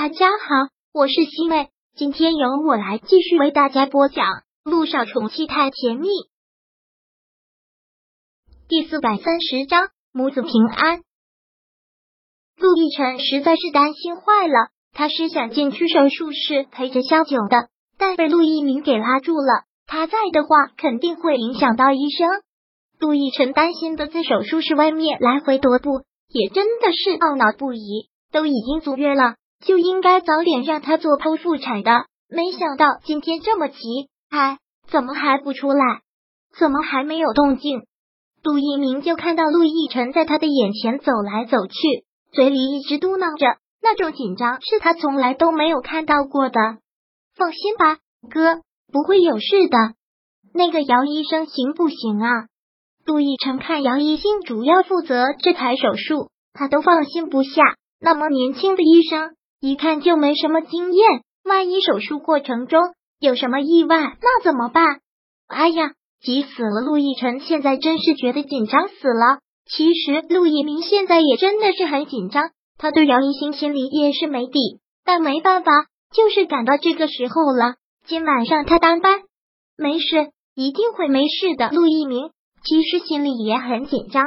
大家好，我是西妹，今天由我来继续为大家播讲《陆少宠妻太甜蜜》第四百三十章母子平安。陆亦辰实在是担心坏了，他是想进去手术室陪着萧九的，但被陆一鸣给拉住了。他在的话，肯定会影响到医生。陆亦辰担心的在手术室外面来回踱步，也真的是懊恼不已。都已经足月了。就应该早点让他做剖腹产的，没想到今天这么急，哎，怎么还不出来？怎么还没有动静？杜一鸣就看到陆亦辰在他的眼前走来走去，嘴里一直嘟囔着，那种紧张是他从来都没有看到过的。放心吧，哥，不会有事的。那个姚医生行不行啊？陆亦辰看姚一星主要负责这台手术，他都放心不下。那么年轻的医生。一看就没什么经验，万一手术过程中有什么意外，那怎么办？哎呀，急死了！陆亦辰现在真是觉得紧张死了。其实陆一鸣现在也真的是很紧张，他对姚一星心里也是没底，但没办法，就是赶到这个时候了。今晚上他当班，没事，一定会没事的。陆一鸣其实心里也很紧张，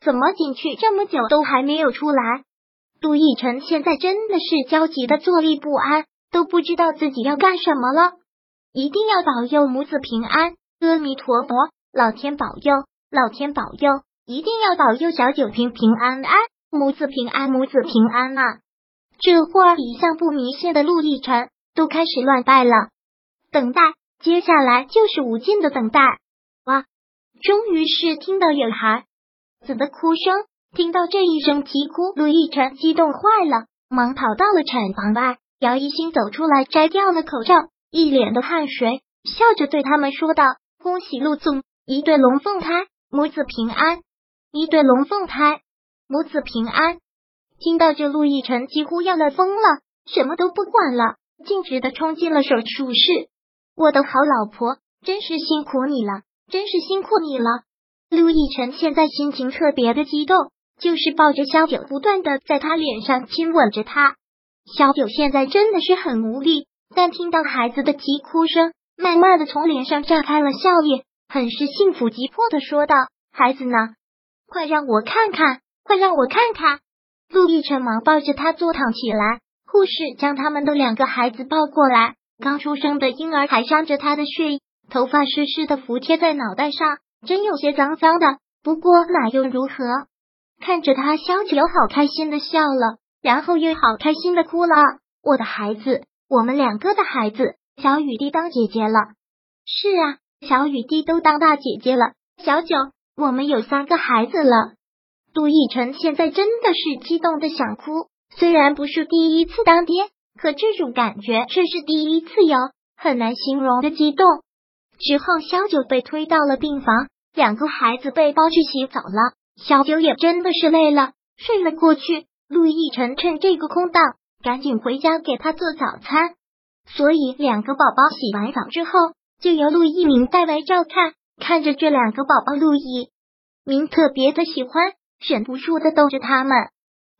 怎么进去这么久都还没有出来？陆亦辰现在真的是焦急的坐立不安，都不知道自己要干什么了。一定要保佑母子平安，阿弥陀佛，老天保佑，老天保佑，一定要保佑小九平平安安，母子平安，母子平安啊！这会儿一向不迷信的陆亦辰都开始乱拜了。等待，接下来就是无尽的等待。哇，终于是听到有孩子的哭声。听到这一声啼哭，陆亦辰激动坏了，忙跑到了产房外。姚一新走出来，摘掉了口罩，一脸的汗水，笑着对他们说道：“恭喜陆总，一对龙凤胎，母子平安！一对龙凤胎，母子平安！”听到这，陆亦辰几乎要乐疯了，什么都不管了，径直的冲进了手术室。我的好老婆，真是辛苦你了，真是辛苦你了。陆亦辰现在心情特别的激动。就是抱着萧九，不断的在他脸上亲吻着他。萧九现在真的是很无力，但听到孩子的啼哭声，慢慢的从脸上绽开了笑意，很是幸福急迫的说道：“孩子呢？快让我看看，快让我看看！”陆亦辰忙抱着他坐躺起来，护士将他们的两个孩子抱过来，刚出生的婴儿还沾着他的血，头发湿湿的服贴在脑袋上，真有些脏脏的。不过那又如何？看着他，萧九好开心的笑了，然后又好开心的哭了。我的孩子，我们两个的孩子，小雨滴当姐姐了。是啊，小雨滴都当大姐姐了。小九，我们有三个孩子了。杜奕晨现在真的是激动的想哭，虽然不是第一次当爹，可这种感觉却是第一次有，很难形容的激动。之后，萧九被推到了病房，两个孩子被抱去洗澡了。小九也真的是累了，睡了过去。陆亦辰趁这个空档，赶紧回家给他做早餐。所以两个宝宝洗完澡之后，就由陆一鸣代为照看。看着这两个宝宝，陆一鸣特别的喜欢，忍不住的逗着他们。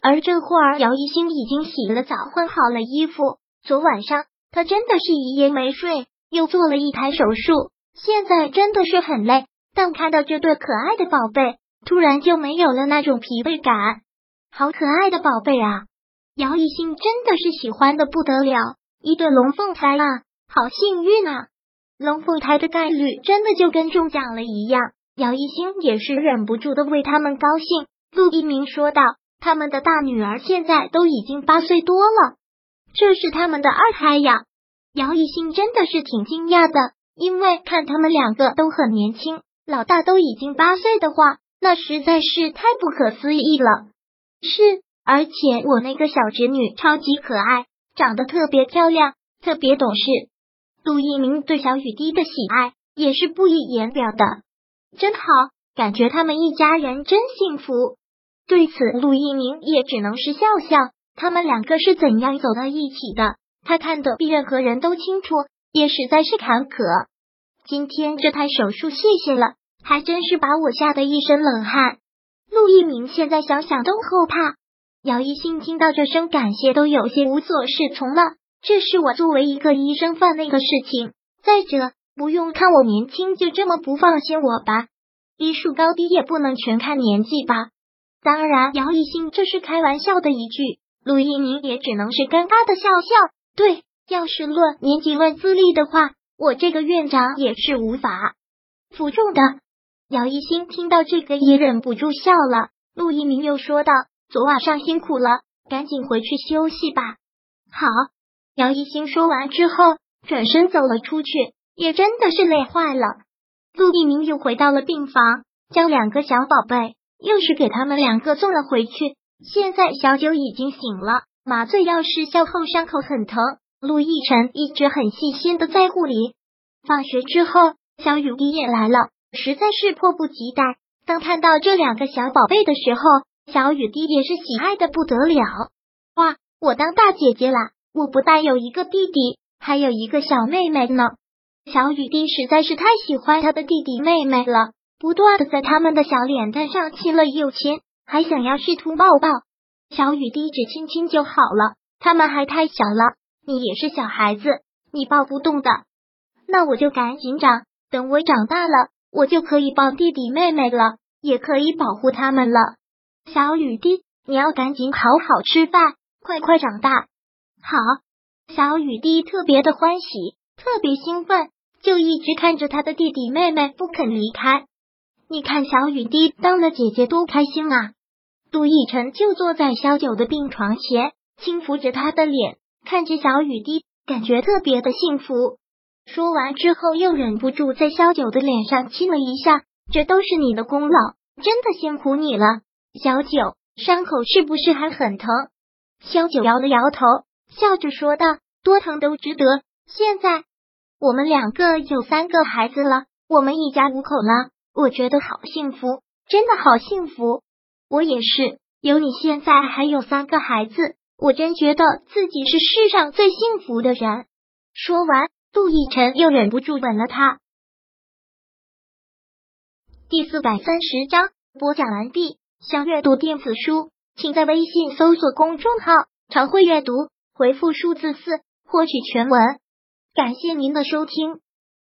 而这会儿，姚一星已经洗了澡，换好了衣服。昨晚上他真的是一夜没睡，又做了一台手术，现在真的是很累。但看到这对可爱的宝贝。突然就没有了那种疲惫感，好可爱的宝贝啊！姚一兴真的是喜欢的不得了，一对龙凤胎啊，好幸运啊！龙凤胎的概率真的就跟中奖了一样，姚一兴也是忍不住的为他们高兴。陆一鸣说道：“他们的大女儿现在都已经八岁多了，这是他们的二胎呀！”姚一兴真的是挺惊讶的，因为看他们两个都很年轻，老大都已经八岁的话。那实在是太不可思议了。是，而且我那个小侄女超级可爱，长得特别漂亮，特别懂事。陆一鸣对小雨滴的喜爱也是不以言表的，真好，感觉他们一家人真幸福。对此，陆一鸣也只能是笑笑。他们两个是怎样走到一起的，他看得比任何人都清楚，也实在是坎坷。今天这台手术，谢谢了。还真是把我吓得一身冷汗。陆一鸣现在想想都后怕。姚一新听到这声感谢，都有些无所适从了。这是我作为一个医生犯那个事情。再者，不用看我年轻就这么不放心我吧？医术高低也不能全看年纪吧？当然，姚一新这是开玩笑的一句，陆一鸣也只能是尴尬的笑笑。对，要是论年纪、论资历的话，我这个院长也是无法服众的。姚一新听到这个也忍不住笑了。陆一鸣又说道：“昨晚上辛苦了，赶紧回去休息吧。”好，姚一新说完之后，转身走了出去，也真的是累坏了。陆一鸣又回到了病房，将两个小宝贝又是给他们两个送了回去。现在小九已经醒了，麻醉药失效后伤口很疼。陆亦辰一直很细心的在护理。放学之后，小雨滴也来了，实在是迫不及待。当看到这两个小宝贝的时候，小雨滴也是喜爱的不得了。哇，我当大姐姐啦！我不但有一个弟弟，还有一个小妹妹呢。小雨滴实在是太喜欢他的弟弟妹妹了，不断的在他们的小脸蛋上亲了又亲，还想要试图抱抱。小雨滴只亲亲就好了，他们还太小了，你也是小孩子，你抱不动的。那我就赶紧长，等我长大了，我就可以抱弟弟妹妹了，也可以保护他们了。小雨滴，你要赶紧好好吃饭，快快长大。好，小雨滴特别的欢喜，特别兴奋。就一直看着他的弟弟妹妹不肯离开。你看小雨滴当了姐姐多开心啊！杜奕晨就坐在小九的病床前，轻抚着他的脸，看着小雨滴，感觉特别的幸福。说完之后，又忍不住在萧九的脸上亲了一下。这都是你的功劳，真的辛苦你了，小九。伤口是不是还很疼？萧九摇了摇头，笑着说道：“多疼都值得。现在。”我们两个有三个孩子了，我们一家五口了，我觉得好幸福，真的好幸福。我也是，有你现在还有三个孩子，我真觉得自己是世上最幸福的人。说完，陆亦辰又忍不住吻了他。第四百三十章播讲完毕。想阅读电子书，请在微信搜索公众号“常会阅读”，回复数字四获取全文。感谢您的收听。